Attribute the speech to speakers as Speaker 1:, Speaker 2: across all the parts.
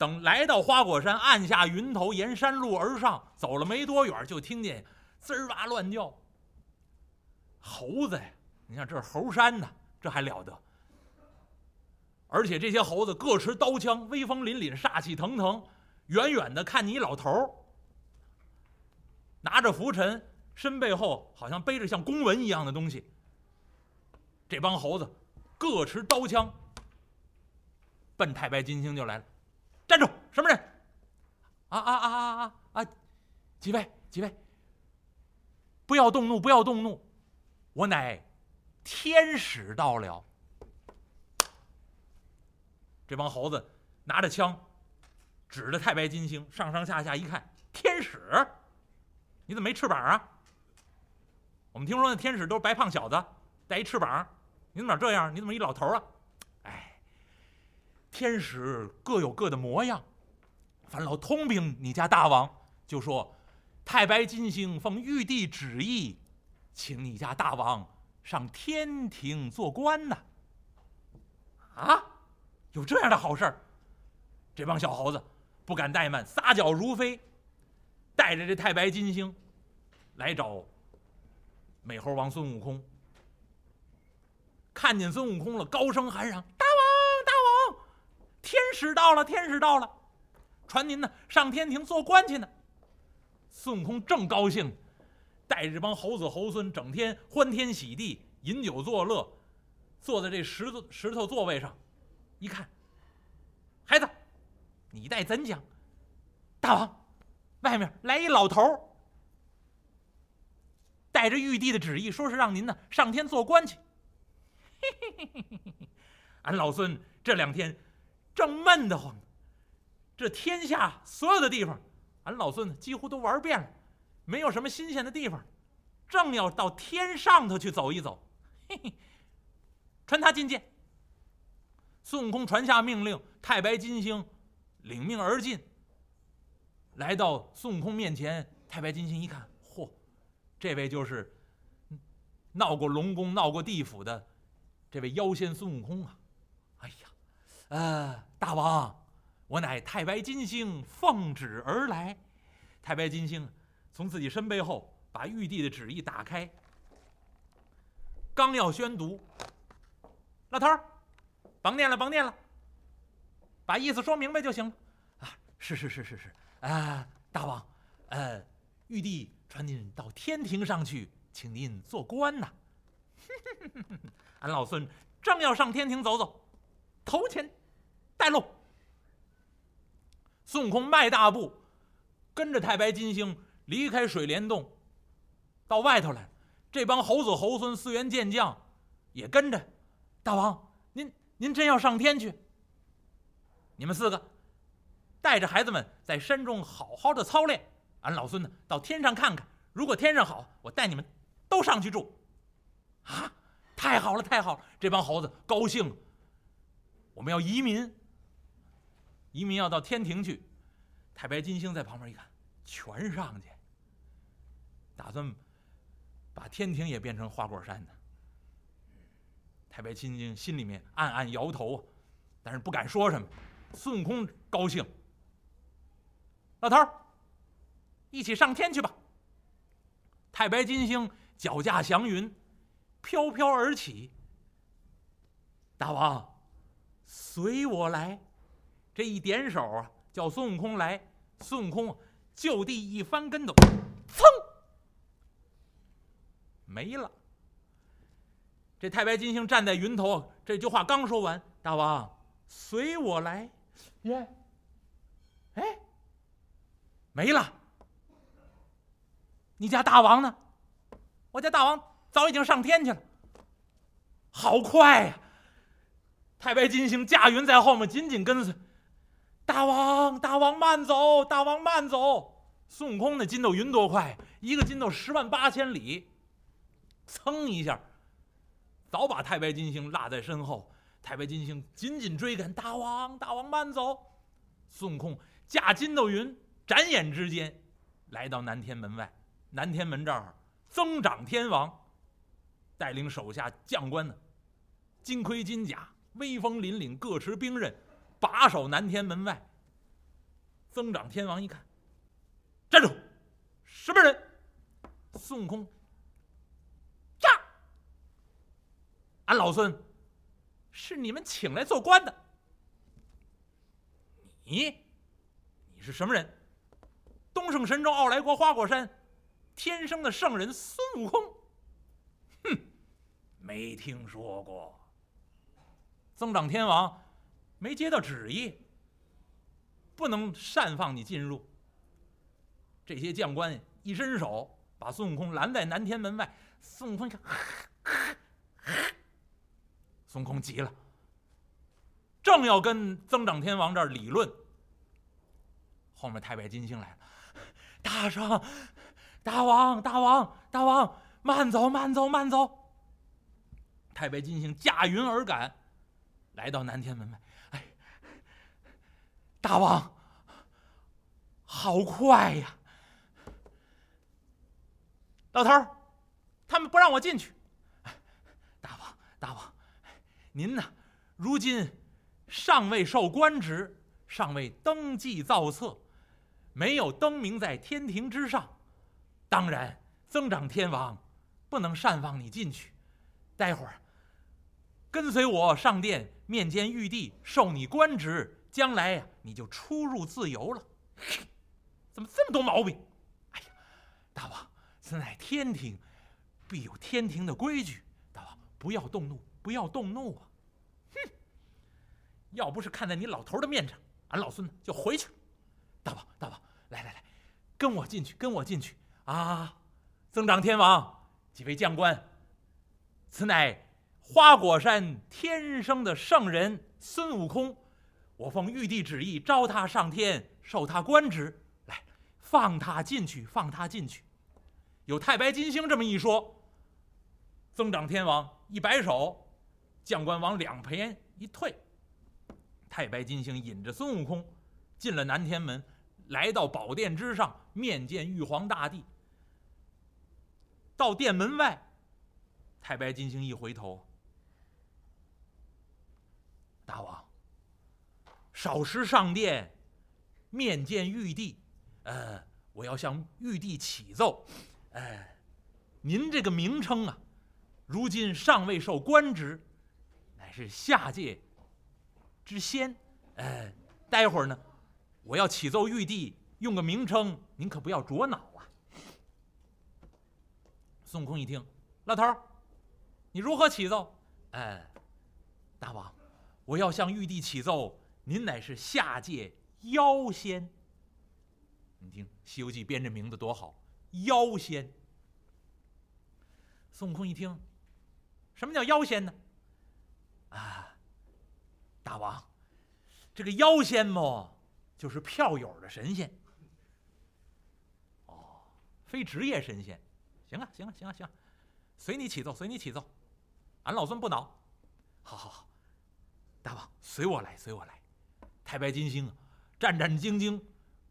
Speaker 1: 等来到花果山，按下云头，沿山路而上，走了没多远，就听见滋儿哇乱叫。猴子呀，你看这是猴山呐，这还了得！而且这些猴子各持刀枪，威风凛凛，煞气腾腾。远远的看你老头儿，拿着拂尘，身背后好像背着像公文一样的东西。这帮猴子各持刀枪，奔太白金星就来了。站住！什么人？啊啊啊啊啊啊！几位几位，不要动怒，不要动怒，我乃天使到了。这帮猴子拿着枪，指着太白金星，上上下下一看，天使，你怎么没翅膀啊？我们听说那天使都是白胖小子，带一翅膀，你怎么这样？你怎么一老头啊？天使各有各的模样。樊老通禀你家大王，就说太白金星奉玉帝旨意，请你家大王上天庭做官呢。啊，有这样的好事儿？这帮小猴子不敢怠慢，撒脚如飞，带着这太白金星来找美猴王孙悟空。看见孙悟空了，高声喊嚷：“，使到了，天使到了！传您呢上天庭做官去呢。”孙悟空正高兴，带着这帮猴子猴孙，整天欢天喜地，饮酒作乐，坐在这石头石头座位上，一看，孩子，你待怎讲？大王，外面来一老头儿，带着玉帝的旨意，说是让您呢上天做官去。嘿嘿嘿嘿嘿嘿，俺老孙这两天正闷得慌，这天下所有的地方，俺老孙几乎都玩遍了，没有什么新鲜的地方，正要到天上头去走一走。嘿嘿，传他进见。孙悟空传下命令，太白金星领命而进，来到孙悟空面前。太白金星一看，嚯，这位就是闹过龙宫、闹过地府的。这位妖仙孙悟空啊，呃，大王，我乃太白金星奉旨而来。太白金星从自己身背后把玉帝的旨意打开，刚要宣读，老头儿，甭念了，甭念了，把意思说明白就行了。啊，是是是是是，啊，大王，呃，玉帝传您到天庭上去，请您做官呐。俺老孙正要上天庭走走，头前带路。孙悟空迈大步，跟着太白金星离开水帘洞，到外头来。这帮猴子猴孙、四员健将也跟着。大王，您您真要上天去？你们四个带着孩子们在山中好好的操练。俺老孙呢，到天上看看。如果天上好，我带你们都上去住。啊！太好了，太好了！这帮猴子高兴。我们要移民，移民要到天庭去。太白金星在旁边一看，全上去，打算把天庭也变成花果山呢。太白金星心里面暗暗摇头，但是不敢说什么。孙悟空高兴，老头儿，一起上天去吧。太白金星脚驾祥云。飘飘而起，大王，随我来。这一点手啊，叫孙悟空来。孙悟空就地一翻跟头，噌，没了。这太白金星站在云头，这句话刚说完，大王，随我来。耶，哎，没了。你家大王呢？我家大王。早已经上天去了，好快呀！太白金星驾云在后面紧紧跟随。大王，大王慢走，大王慢走。孙悟空那筋斗云多快，一个筋斗十万八千里，噌一下，早把太白金星落在身后。太白金星紧紧追赶，大王，大王慢走。孙悟空驾筋斗云，眨眼之间来到南天门外。南天门这儿，增长天王。带领手下将官呢，金盔金甲，威风凛凛，各持兵刃，把守南天门外。增长天王一看，站住！什么人？孙悟空，呀！俺老孙是你们请来做官的。你，你是什么人？东胜神州傲来国花果山天生的圣人孙悟空。哼，没听说过。增长天王没接到旨意，不能擅放你进入。这些将官一伸手，把孙悟空拦在南天门外。孙悟空一看，孙悟空急了，正要跟增长天王这儿理论，后面太白金星来了。大圣，大王，大王，大王，慢走，慢走，慢走！太白金星驾云而赶，来到南天门外。大王，好快呀！老头儿，他们不让我进去。大王，大王，您呢？如今尚未受官职，尚未登记造册。没有登名在天庭之上，当然增长天王不能擅放你进去。待会儿跟随我上殿面见玉帝，授你官职，将来呀你就出入自由了。怎么这么多毛病？哎呀，大王，此乃天庭，必有天庭的规矩。大王不要动怒，不要动怒啊！哼，要不是看在你老头的面上，俺老孙呢就回去。大王，大王，来来来，跟我进去，跟我进去啊！增长天王，几位将官，此乃花果山天生的圣人孙悟空，我奉玉帝旨意召他上天，授他官职，来放他进去，放他进去。有太白金星这么一说，增长天王一摆手，将官往两边一退，太白金星引着孙悟空。进了南天门，来到宝殿之上，面见玉皇大帝。到殿门外，太白金星一回头：“大王，少时上殿，面见玉帝。呃，我要向玉帝启奏，呃，您这个名称啊，如今尚未受官职，乃是下界之仙。呃，待会儿呢。”我要启奏玉帝，用个名称，您可不要着恼啊！孙悟空一听，老头儿，你如何启奏？哎，大王，我要向玉帝启奏，您乃是下界妖仙。你听《西游记》编这名字多好，妖仙。孙悟空一听，什么叫妖仙呢？啊，大王，这个妖仙么？就是票友的神仙，哦，非职业神仙，行啊，行啊，行啊，行了，随你起奏，随你起奏，俺老孙不恼。好好好，大王随我来，随我来。太白金星战战兢兢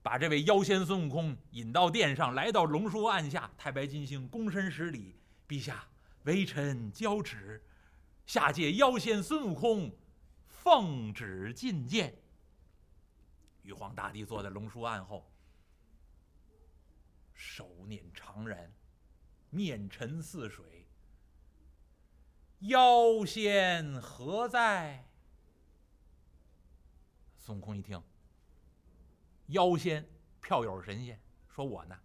Speaker 1: 把这位妖仙孙悟空引到殿上，来到龙书案下。太白金星躬身施礼：“陛下，微臣交旨，下界妖仙孙悟空奉旨觐见。”玉皇大帝坐在龙书案后，手捻长髯，面沉似水。妖仙何在？孙悟空一听，妖仙票友神仙，说我呢。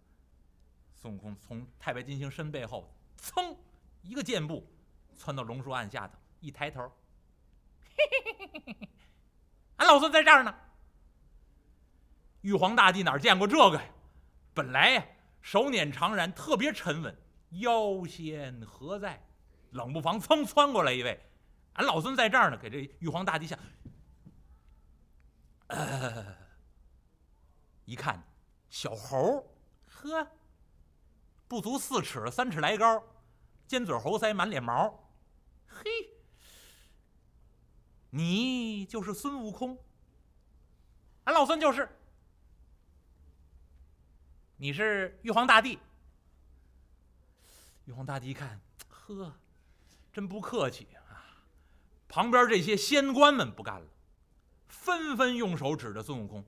Speaker 1: 孙悟空从太白金星身背后，噌一个箭步，窜到龙书案下头，一抬头，嘿嘿嘿嘿嘿，俺老孙在这儿呢。玉皇大帝哪见过这个呀？本来呀，手捻长髯，特别沉稳。妖仙何在？冷不防噌窜过来一位，俺老孙在这儿呢，给这玉皇大帝下。呃，一看，小猴，呵，不足四尺，三尺来高，尖嘴猴腮，满脸毛，嘿，你就是孙悟空？俺老孙就是。你是玉皇大帝。玉皇大帝一看，呵，真不客气啊！旁边这些仙官们不干了，纷纷用手指着孙悟空。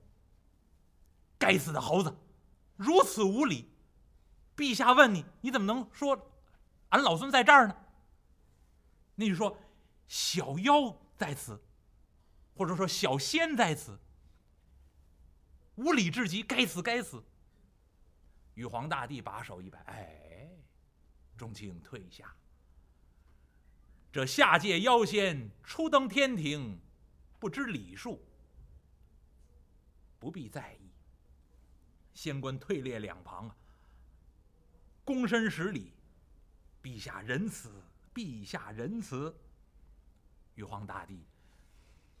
Speaker 1: 该死的猴子，如此无礼！陛下问你，你怎么能说俺老孙在这儿呢？那就说小妖在此，或者说小仙在此，无礼至极，该死该死！玉皇大帝把手一摆，哎，众卿退下。这下界妖仙初登天庭，不知礼数，不必在意。仙官退列两旁啊，躬身施礼，陛下仁慈，陛下仁慈。玉皇大帝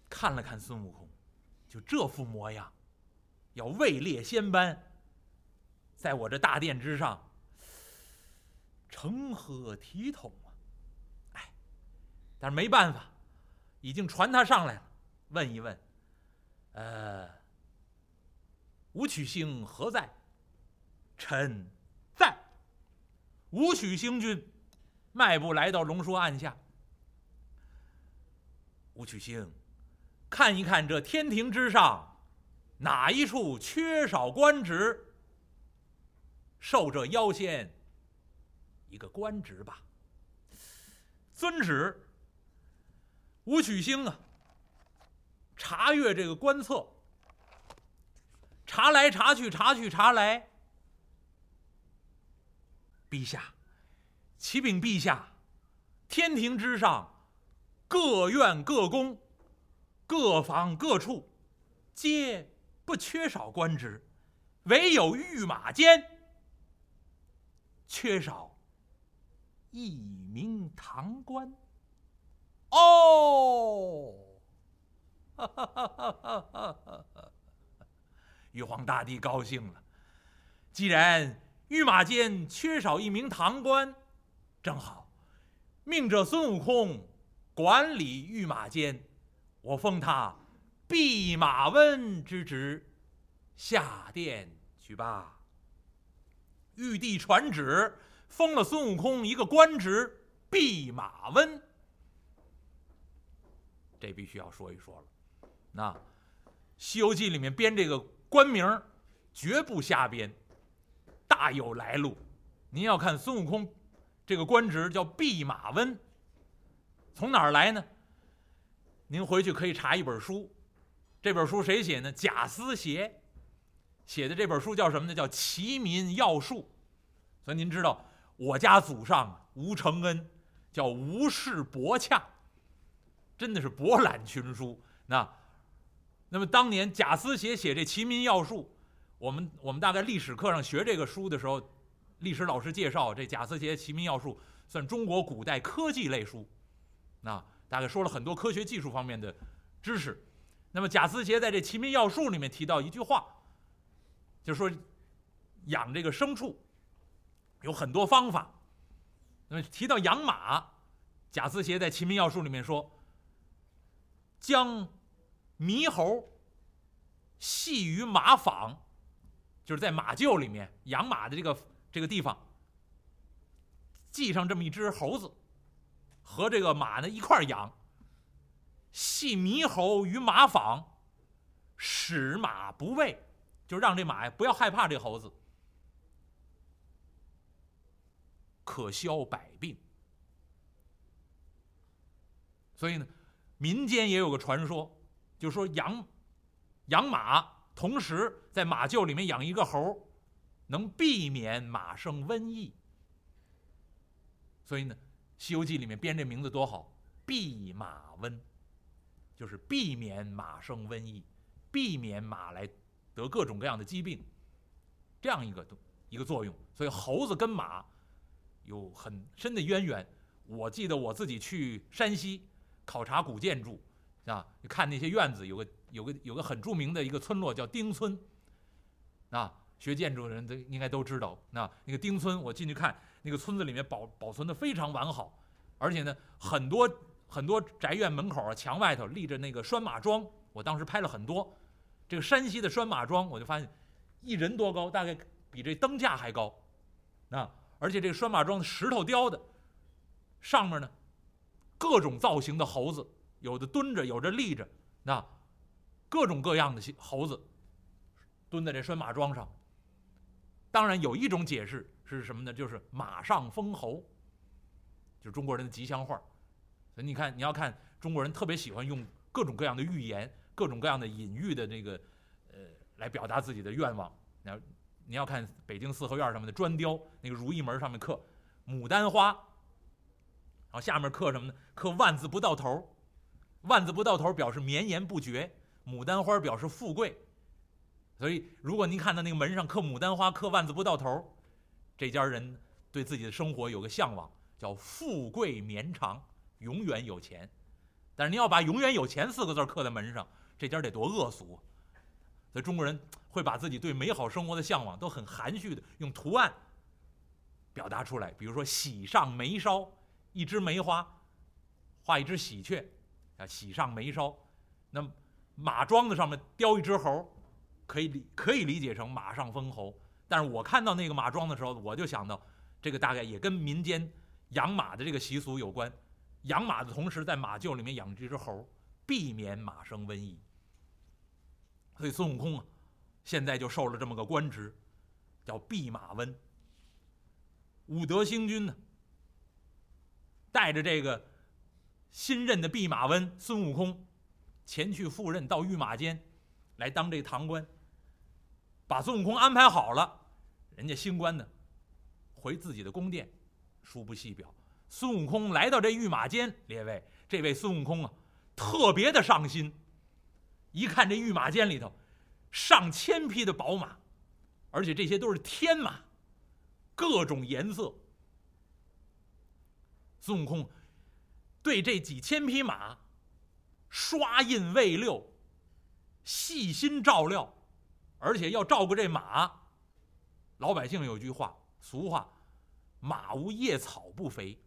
Speaker 1: 看了看孙悟空，就这副模样，要位列仙班，在我这大殿之上，成何体统啊！哎，但是没办法，已经传他上来了，问一问，呃。武曲星何在？臣在。武曲星君迈步来到龙书案下。武曲星，看一看这天庭之上，哪一处缺少官职？受这妖仙一个官职吧。遵旨。武曲星啊，查阅这个官册。查来查去，查去查来。陛下，启禀陛下，天庭之上，各院各宫，各房各处，皆不缺少官职，唯有御马监缺少一名堂官。哦，玉皇大帝高兴了，既然御马监缺少一名堂官，正好，命这孙悟空管理御马监，我封他弼马温之职，下殿去吧。玉帝传旨，封了孙悟空一个官职，弼马温。这必须要说一说了，那《西游记》里面编这个。官名绝不瞎编，大有来路。您要看孙悟空这个官职叫弼马温，从哪儿来呢？您回去可以查一本书，这本书谁写呢？贾思勰写的这本书叫什么呢？叫《齐民要术》。所以您知道我家祖上吴承恩叫吴氏博洽，真的是博览群书。那。那么当年贾思勰写这《齐民要术》，我们我们大概历史课上学这个书的时候，历史老师介绍这贾思勰《齐民要术》算中国古代科技类书，那大概说了很多科学技术方面的知识。那么贾思勰在这《齐民要术》里面提到一句话，就说养这个牲畜有很多方法。那么提到养马，贾思勰在《齐民要术》里面说，将猕猴系于马坊，就是在马厩里面养马的这个这个地方，系上这么一只猴子，和这个马呢一块养。系猕猴于马坊，使马不畏，就让这马呀不要害怕这猴子，可消百病。所以呢，民间也有个传说。就说养养马，同时在马厩里面养一个猴，能避免马生瘟疫。所以呢，《西游记》里面编这名字多好，避马温，就是避免马生瘟疫，避免马来得各种各样的疾病，这样一个一个作用。所以猴子跟马有很深的渊源。我记得我自己去山西考察古建筑。啊，你看那些院子，有个有个有个很著名的一个村落叫丁村，啊，学建筑的人都应该都知道。那那个丁村，我进去看，那个村子里面保保存的非常完好，而且呢，很多很多宅院门口啊，墙外头立着那个拴马桩，我当时拍了很多。这个山西的拴马桩，我就发现一人多高，大概比这灯架还高，啊，而且这个拴马桩石头雕的，上面呢，各种造型的猴子。有的蹲着，有的立着，那各种各样的猴子，蹲在这拴马桩上。当然，有一种解释是什么呢？就是马上封侯，就是中国人的吉祥话。所以你看，你要看中国人特别喜欢用各种各样的寓言、各种各样的隐喻的那个，呃，来表达自己的愿望。你要你要看北京四合院上面的砖雕，那个如意门上面刻牡丹花，然后下面刻什么呢？刻万字不到头，万字不到头表示绵延不绝，牡丹花表示富贵。所以，如果您看到那个门上刻牡丹花、刻万字不到头，这家人对自己的生活有个向往，叫富贵绵长，永远有钱。但是您要把“永远有钱”四个字刻在门上，这家得多恶俗。所以中国人会把自己对美好生活的向往都很含蓄的用图案表达出来。比如说“喜上眉梢”，一枝梅花，画一只喜鹊，啊，“喜上眉梢”。那马桩子上面雕一只猴。可以理可以理解成马上封侯，但是我看到那个马桩的时候，我就想到，这个大概也跟民间养马的这个习俗有关。养马的同时，在马厩里面养这只猴，避免马生瘟疫。所以孙悟空啊，现在就受了这么个官职，叫弼马温。武德星君呢，带着这个新任的弼马温孙悟空，前去赴任到御马监，来当这堂官。把孙悟空安排好了，人家新官呢，回自己的宫殿，书不细表。孙悟空来到这御马监，列位，这位孙悟空啊，特别的上心。一看这御马监里头，上千匹的宝马，而且这些都是天马，各种颜色。孙悟空对这几千匹马刷印未六，细心照料。而且要照顾这马，老百姓有句话，俗话，马无夜草不肥。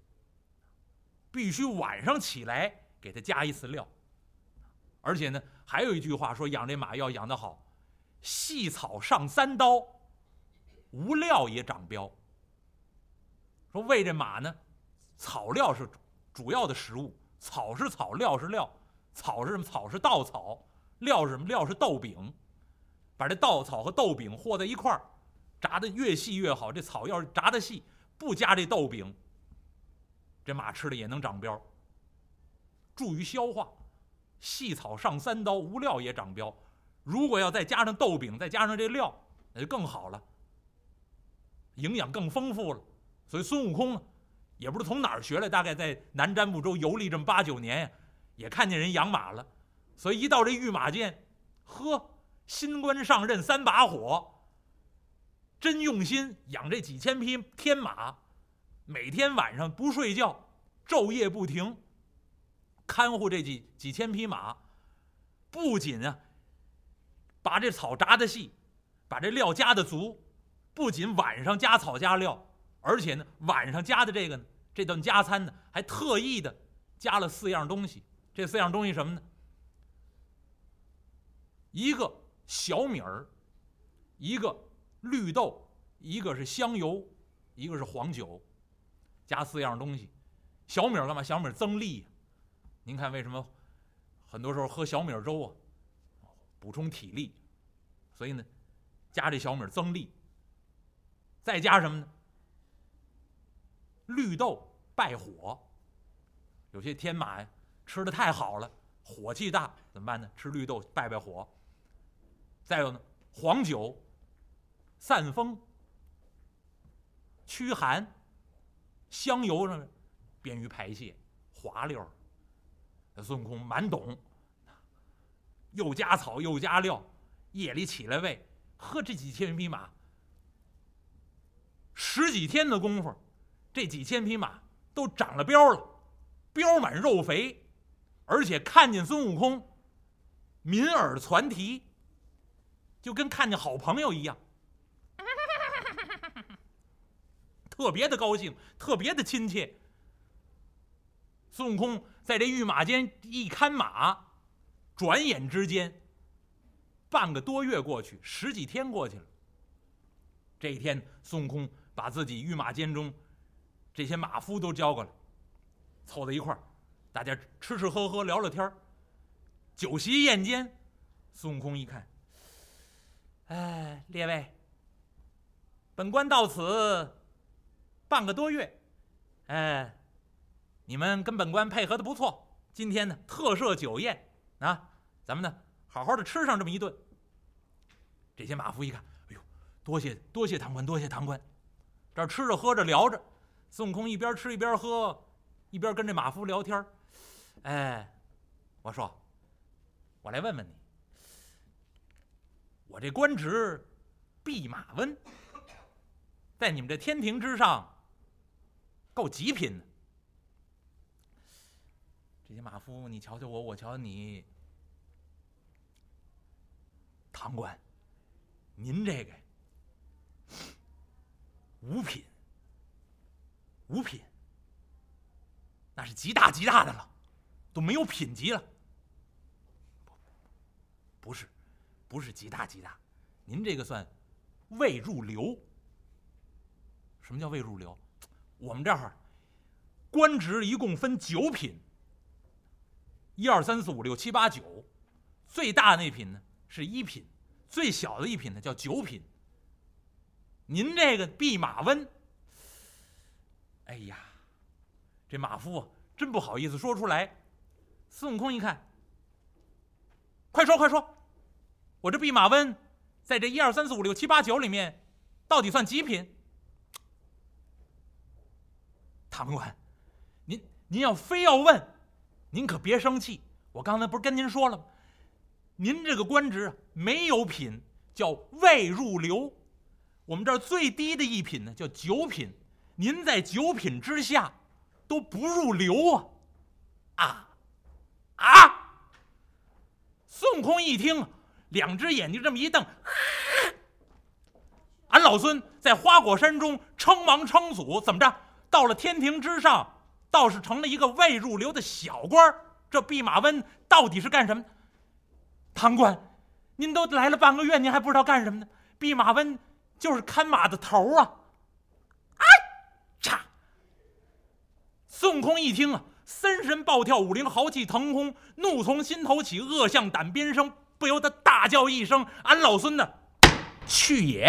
Speaker 1: 必须晚上起来给它加一次料。而且呢，还有一句话说，养这马要养得好，细草上三刀，无料也长膘。说喂这马呢，草料是主要的食物，草是草料是料，草是什么？草是稻草，料是什么？料是豆饼。把这稻草和豆饼和在一块儿，炸的越细越好。这草要是炸的细，不加这豆饼，这马吃的也能长膘，助于消化。细草上三刀，无料也长膘。如果要再加上豆饼，再加上这料，那就更好了，营养更丰富了。所以孙悟空呢，也不知道从哪儿学来，大概在南瞻部洲游历这么八九年呀，也看见人养马了。所以一到这御马监，呵。新官上任三把火，真用心养这几千匹天马，每天晚上不睡觉，昼夜不停，看护这几几千匹马。不仅啊，把这草扎的细，把这料加的足，不仅晚上加草加料，而且呢，晚上加的这个呢，这顿加餐呢，还特意的加了四样东西。这四样东西什么呢？一个。小米儿，一个绿豆，一个是香油，一个是黄酒，加四样东西。小米儿干嘛？小米儿增力。您看为什么很多时候喝小米粥啊？补充体力。所以呢，加这小米儿增力。再加什么呢？绿豆败火。有些天马呀，吃的太好了，火气大，怎么办呢？吃绿豆败败火。再有呢，黄酒散风、驱寒；香油呢，便于排泄，滑溜。孙悟空满懂，又加草又加料，夜里起来喂，呵，这几千匹马，十几天的功夫，这几千匹马都长了膘了，膘满肉肥，而且看见孙悟空，敏耳传啼。就跟看见好朋友一样，特别的高兴，特别的亲切。孙悟空在这御马监一看马，转眼之间，半个多月过去，十几天过去了。这一天，孙悟空把自己御马监中这些马夫都交过来，凑在一块儿，大家吃吃喝喝，聊聊天酒席宴间，孙悟空一看。哎，列位，本官到此半个多月，哎，你们跟本官配合的不错。今天呢，特设酒宴啊，咱们呢好好的吃上这么一顿。这些马夫一看，哎呦，多谢多谢堂官，多谢堂官。这吃着喝着聊着，孙悟空一边吃一边喝，一边跟这马夫聊天哎，我说，我来问问你，我这官职弼马温，在你们这天庭之上，够极品的。这些马夫，你瞧瞧我，我瞧瞧你，堂官，您这个五品，五品，那是极大极大的了，都没有品级了。不是，不是极大极大，您这个算未入流。什么叫未入流？我们这儿官职一共分九品。一二三四五六七八九，最大那品呢是一品，最小的一品呢叫九品。您这个弼马温，哎呀，这马夫啊真不好意思说出来。孙悟空一看，快说快说，我这弼马温在这一二三四五六七八九里面，到底算几品？唐官，您您要非要问。您可别生气，我刚才不是跟您说了吗？您这个官职没有品，叫未入流。我们这儿最低的一品呢，叫九品。您在九品之下，都不入流啊！啊啊！孙悟空一听，两只眼睛这么一瞪，俺老孙在花果山中称王称祖，怎么着？到了天庭之上。倒是成了一个未入流的小官这弼马温到底是干什么？唐官，您都来了半个月，您还不知道干什么呢？弼马温就是看马的头啊！哎，嚓！孙悟空一听啊，三神暴跳，五灵豪气腾空，怒从心头起，恶向胆边生，不由得大叫一声：“俺老孙呢，去也！”